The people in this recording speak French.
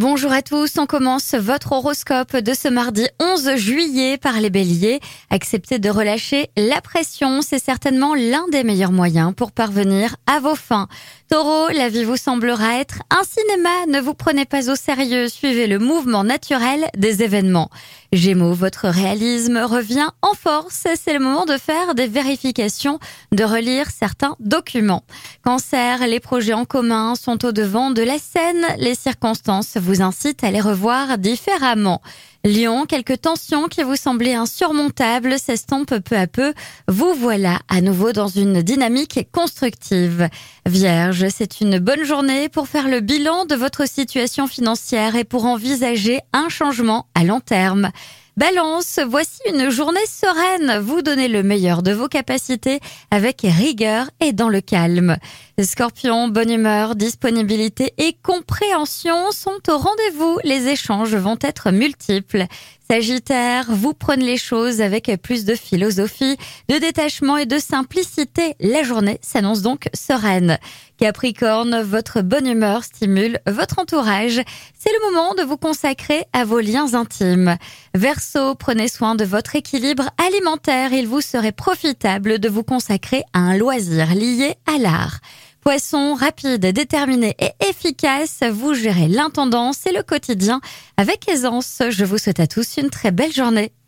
Bonjour à tous, on commence votre horoscope de ce mardi 11 juillet par les béliers. Acceptez de relâcher la pression, c'est certainement l'un des meilleurs moyens pour parvenir à vos fins. Taureau, la vie vous semblera être un cinéma, ne vous prenez pas au sérieux, suivez le mouvement naturel des événements. Gémeaux, votre réalisme revient en force, c'est le moment de faire des vérifications, de relire certains documents. Cancer, les projets en commun sont au devant de la scène, les circonstances vous vous incite à les revoir différemment. Lyon, quelques tensions qui vous semblaient insurmontables s'estompent peu à peu. Vous voilà à nouveau dans une dynamique constructive. Vierge, c'est une bonne journée pour faire le bilan de votre situation financière et pour envisager un changement à long terme. Balance, voici une journée sereine. Vous donnez le meilleur de vos capacités avec rigueur et dans le calme. Scorpion, bonne humeur, disponibilité et compréhension sont au rendez-vous. Les échanges vont être multiples. Sagittaire, vous prenez les choses avec plus de philosophie, de détachement et de simplicité. La journée s'annonce donc sereine. Capricorne, votre bonne humeur stimule votre entourage. C'est le moment de vous consacrer à vos liens intimes. Verseau, prenez soin de votre équilibre alimentaire. Il vous serait profitable de vous consacrer à un loisir lié à l'art. Poisson rapide, déterminé et efficace, vous gérez l'intendance et le quotidien avec aisance. Je vous souhaite à tous une très belle journée.